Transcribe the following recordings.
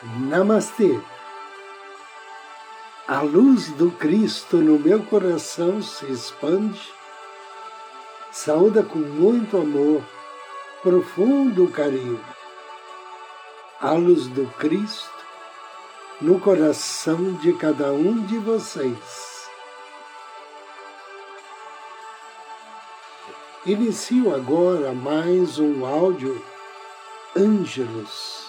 Namastê. A luz do Cristo no meu coração se expande. Saúda com muito amor, profundo carinho. A luz do Cristo no coração de cada um de vocês. Inicio agora mais um áudio Ângelos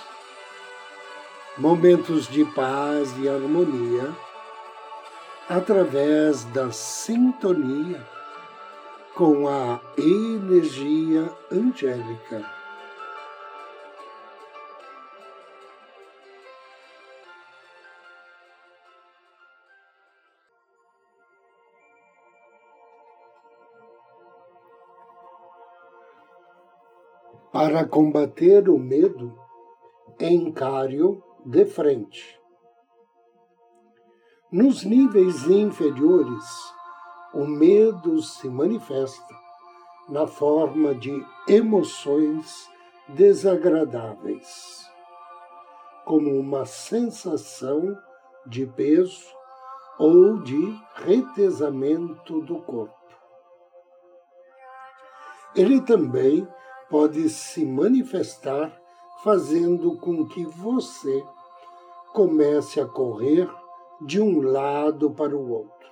momentos de paz e harmonia através da sintonia com a energia angélica. Para combater o medo, encare-o de frente. Nos níveis inferiores, o medo se manifesta na forma de emoções desagradáveis, como uma sensação de peso ou de retesamento do corpo. Ele também pode se manifestar fazendo com que você comece a correr de um lado para o outro,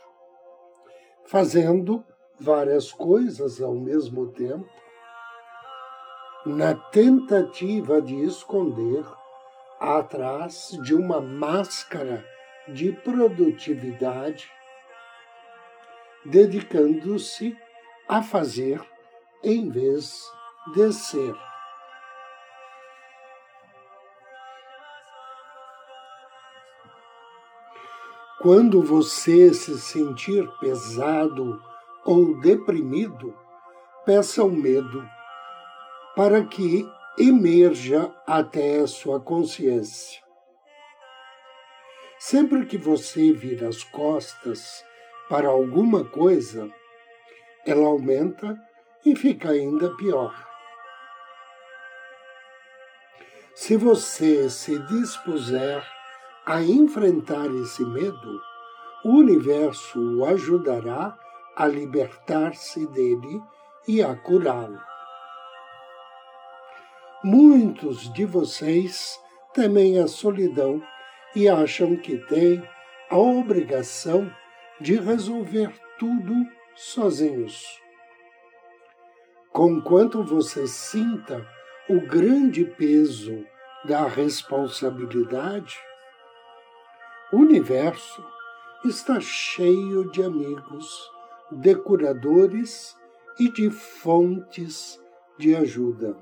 fazendo várias coisas ao mesmo tempo, na tentativa de esconder atrás de uma máscara de produtividade, dedicando-se a fazer em vez de ser. Quando você se sentir pesado ou deprimido, peça o medo para que emerja até a sua consciência. Sempre que você vira as costas para alguma coisa, ela aumenta e fica ainda pior. Se você se dispuser a enfrentar esse medo, o universo o ajudará a libertar-se dele e a curá-lo. Muitos de vocês temem a solidão e acham que têm a obrigação de resolver tudo sozinhos. Conquanto você sinta o grande peso da responsabilidade, universo está cheio de amigos, de curadores e de fontes de ajuda.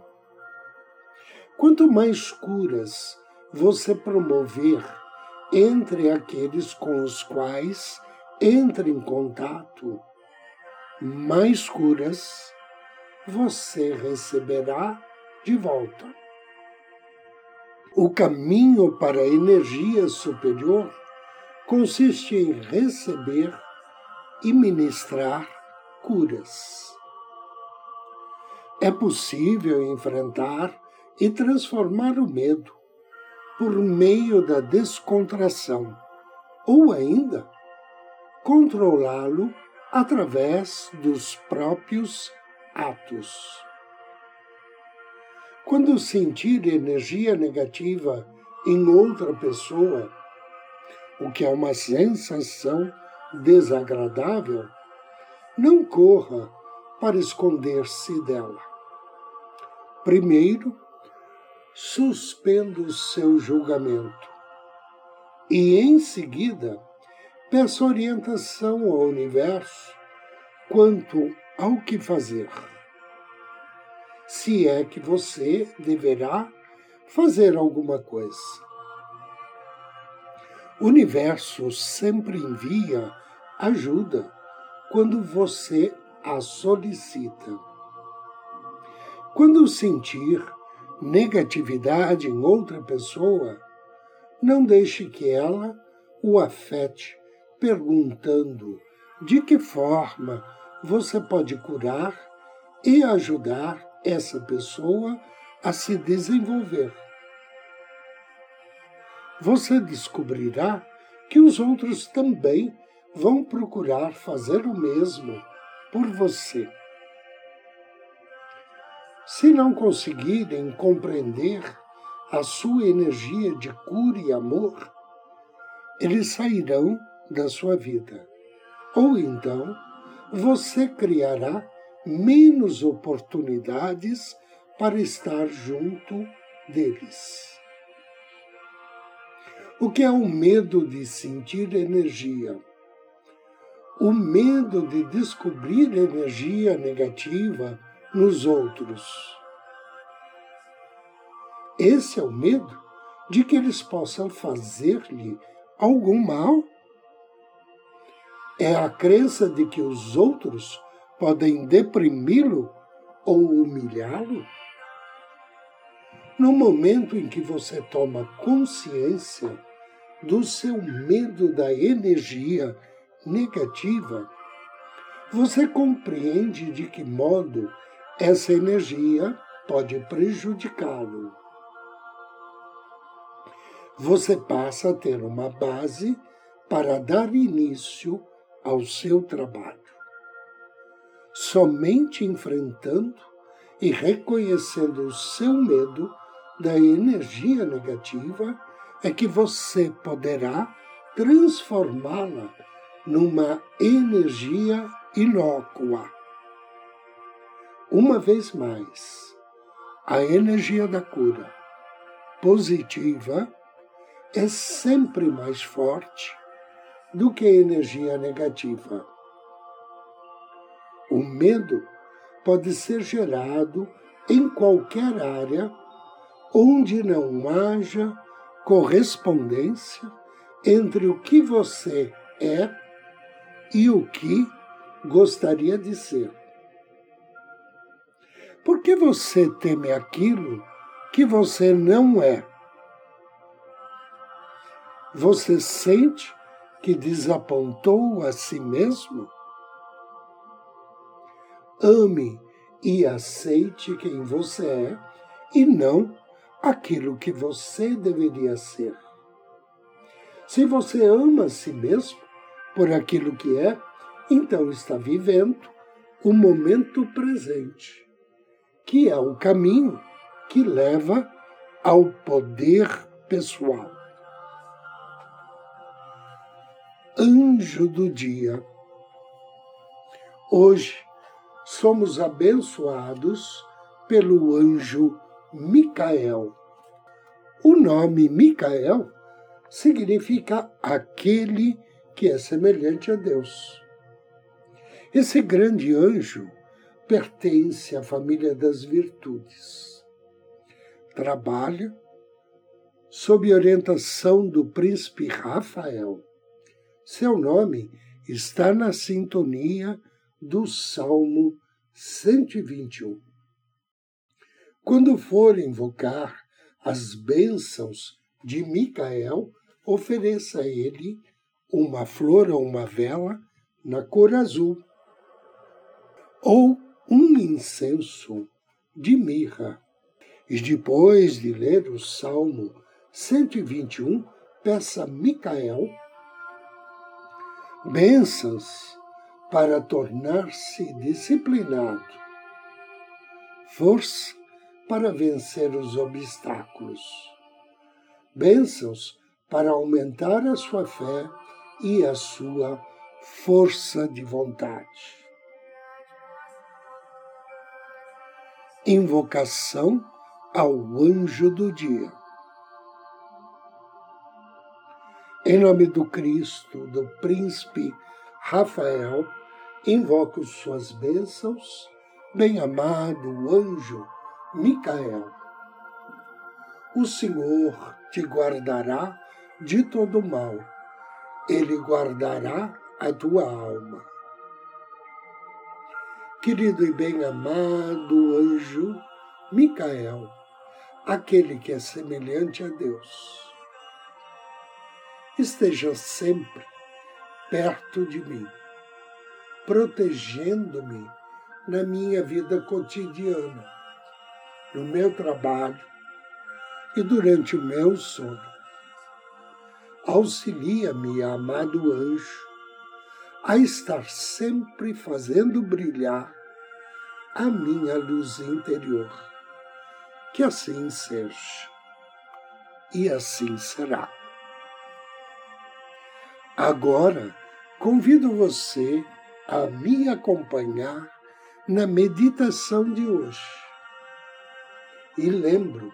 Quanto mais curas você promover entre aqueles com os quais entra em contato, mais curas você receberá de volta. O caminho para a energia superior consiste em receber e ministrar curas. É possível enfrentar e transformar o medo por meio da descontração, ou ainda controlá-lo através dos próprios atos. Quando sentir energia negativa em outra pessoa, o que é uma sensação desagradável, não corra para esconder-se dela. Primeiro, suspenda o seu julgamento e, em seguida, peça orientação ao universo quanto ao que fazer se é que você deverá fazer alguma coisa. O universo sempre envia ajuda quando você a solicita. Quando sentir negatividade em outra pessoa, não deixe que ela o afete perguntando de que forma você pode curar e ajudar essa pessoa a se desenvolver. você descobrirá que os outros também vão procurar fazer o mesmo por você. Se não conseguirem compreender a sua energia de cura e amor, eles sairão da sua vida. Ou então, você criará menos oportunidades para estar junto deles. O que é o medo de sentir energia? O medo de descobrir energia negativa nos outros. Esse é o medo de que eles possam fazer-lhe algum mal. É a crença de que os outros podem deprimi-lo ou humilhá-lo? No momento em que você toma consciência do seu medo da energia negativa, você compreende de que modo essa energia pode prejudicá-lo. Você passa a ter uma base para dar início ao seu trabalho. Somente enfrentando e reconhecendo o seu medo da energia negativa é que você poderá transformá-la numa energia inócua. Uma vez mais, a energia da cura positiva é sempre mais forte do que a energia negativa. O medo pode ser gerado em qualquer área onde não haja correspondência entre o que você é e o que gostaria de ser. Por que você teme aquilo que você não é? Você sente que desapontou a si mesmo? Ame e aceite quem você é e não aquilo que você deveria ser. Se você ama a si mesmo por aquilo que é, então está vivendo o momento presente, que é o caminho que leva ao poder pessoal. Anjo do dia. Hoje somos abençoados pelo anjo Micael. O nome Micael significa aquele que é semelhante a Deus. Esse grande anjo pertence à família das virtudes. Trabalha sob orientação do príncipe Rafael. Seu nome está na sintonia do Salmo 121. Quando for invocar as bênçãos de Micael, ofereça a ele uma flor ou uma vela na cor azul, ou um incenso de mirra. E depois de ler o Salmo 121, peça a Micael bênçãos para tornar-se disciplinado, força para vencer os obstáculos, bênçãos para aumentar a sua fé e a sua força de vontade. Invocação ao anjo do dia. Em nome do Cristo, do príncipe Rafael, invoco suas bênçãos, bem-amado anjo Micael. O Senhor te guardará de todo mal, ele guardará a tua alma. Querido e bem-amado anjo Micael, aquele que é semelhante a Deus, esteja sempre perto de mim, protegendo-me na minha vida cotidiana, no meu trabalho e durante o meu sono. auxilia-me, amado anjo, a estar sempre fazendo brilhar a minha luz interior. Que assim seja. E assim será. Agora, convido você a me acompanhar na meditação de hoje. E lembro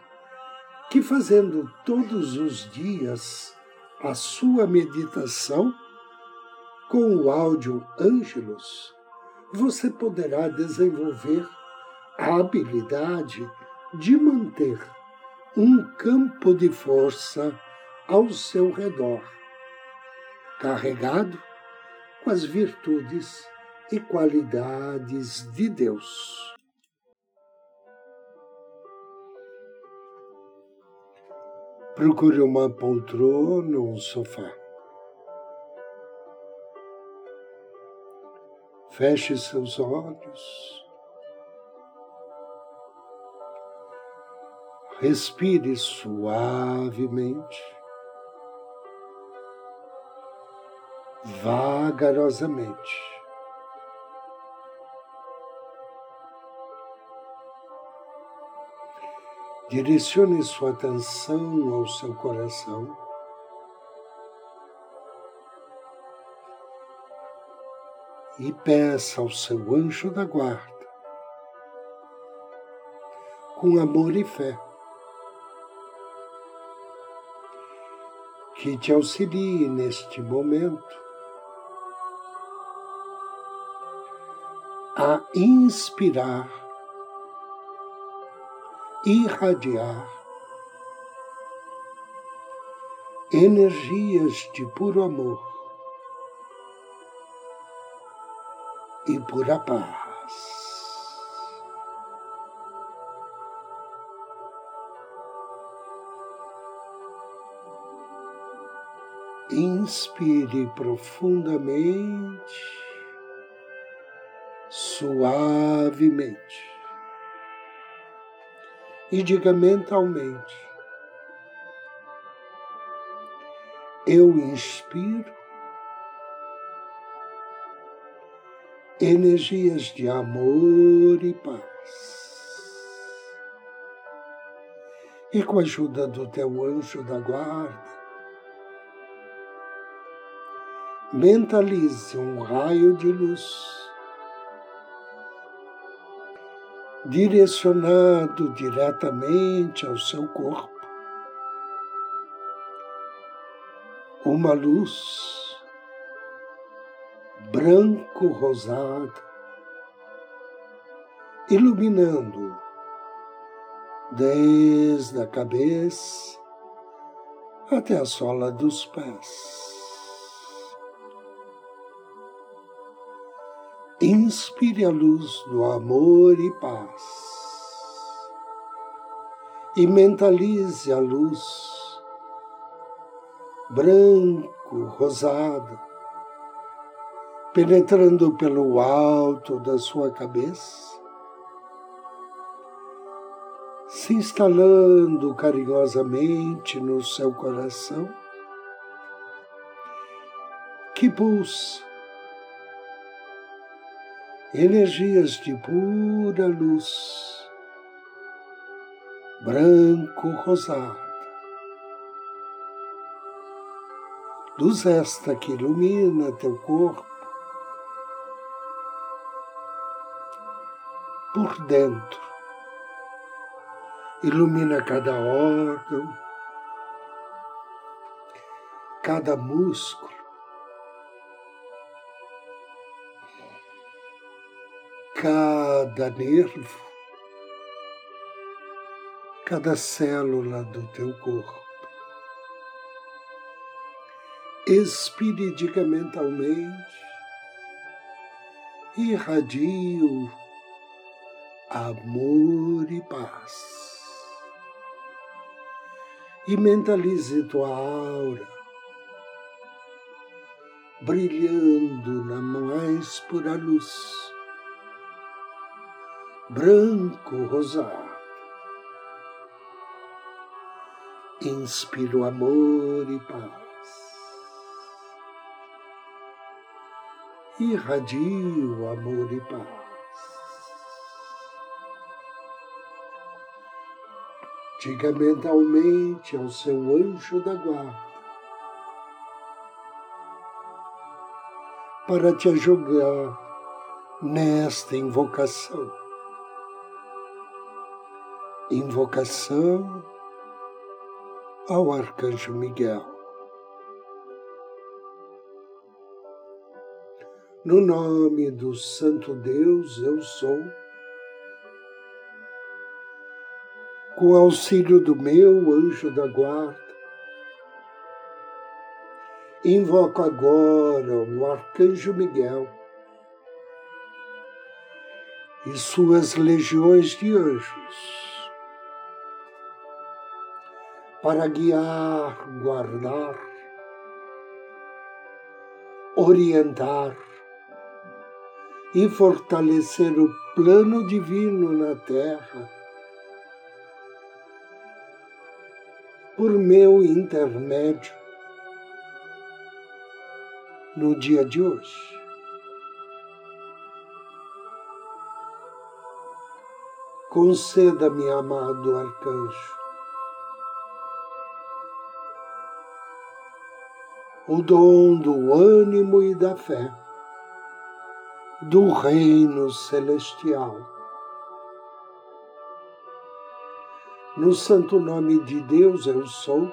que fazendo todos os dias a sua meditação com o áudio Ângelos, você poderá desenvolver a habilidade de manter um campo de força ao seu redor, carregado com as virtudes e qualidades de Deus. Procure uma poltrona ou um sofá. Feche seus olhos. Respire suavemente, vagarosamente. Direcione sua atenção ao seu coração. E peça ao seu anjo da guarda, com amor e fé, que te auxilie neste momento a inspirar irradiar energias de puro amor e pura paz. Inspire profundamente, suavemente e diga mentalmente: Eu inspiro energias de amor e paz. E com a ajuda do teu anjo da guarda, mentalize um raio de luz direcionado diretamente ao seu corpo. Uma luz branco-rosada, iluminando desde a cabeça até a sola dos pés. Inspire a luz do amor e paz. E mentalize a luz branco, rosada, penetrando pelo alto da sua cabeça, se instalando carinhosamente no seu coração, que pulsa energias de pura luz, branco rosada. Luz esta que ilumina teu corpo. Por dentro, ilumina cada órgão, cada músculo, cada nervo, cada célula do teu corpo. Expire diga mentalmente, irradio amor e paz. E mentalize tua aura, brilhando na mais pura luz branco rosado. Inspiro amor e paz. Irradio amor e paz. Diga mentalmente ao seu anjo da guarda para te ajudar nesta invocação. Invocação ao Arcanjo Miguel. No nome do Santo Deus, eu sou. Com auxílio do meu anjo da guarda, invoco agora o Arcanjo Miguel e suas legiões de anjos para guiar, guardar, orientar e fortalecer o plano divino na Terra por meu intermédio no dia de hoje. Conceda-me, amado arcanjo, o dom do ânimo e da fé do reino celestial. No santo nome de Deus eu sou,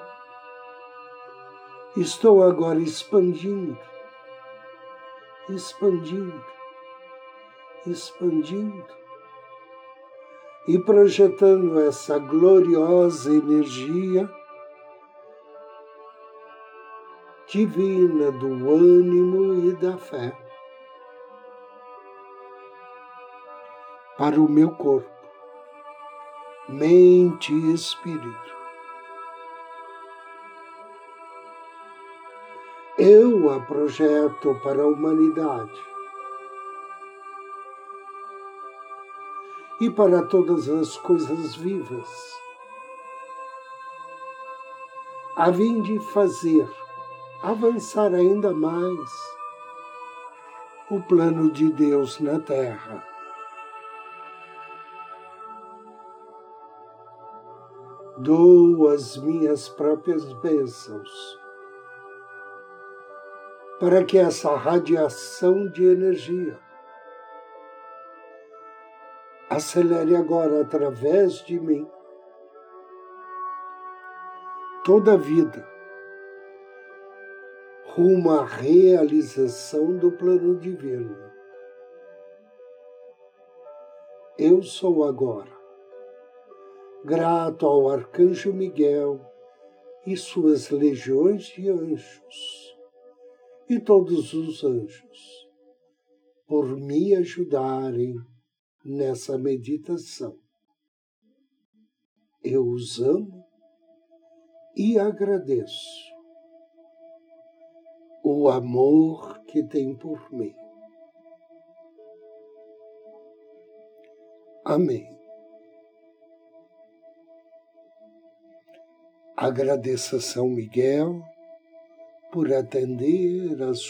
estou agora expandindo, expandindo, expandindo e projetando essa gloriosa energia divina do ânimo e da fé para o meu corpo, mente e espírito. Eu a projeto para a humanidade e para todas as coisas vivas, a fim de fazer avançar ainda mais o plano de Deus na Terra. dou as minhas próprias bênçãos, para que essa radiação de energia acelere agora através de mim toda a vida rumo à realização do plano divino. Eu sou agora grato ao arcanjo Miguel e suas legiões de anjos, e todos os anjos, por me ajudarem nessa meditação. Eu os amo e agradeço o amor que tem por mim. Amém. Agradeça a São Miguel por atender aos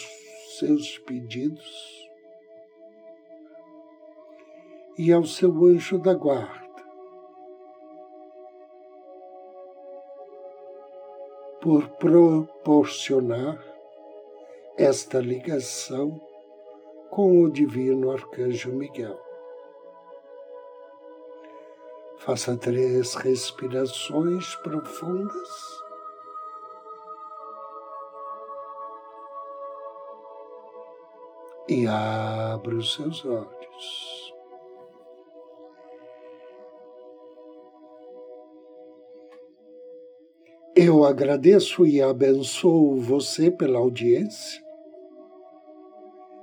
seus pedidos e ao seu anjo da guarda por proporcionar esta ligação com o Divino Arcanjo Miguel. Faça três respirações profundas. E abra os seus olhos. Eu agradeço e abençoo você pela audiência.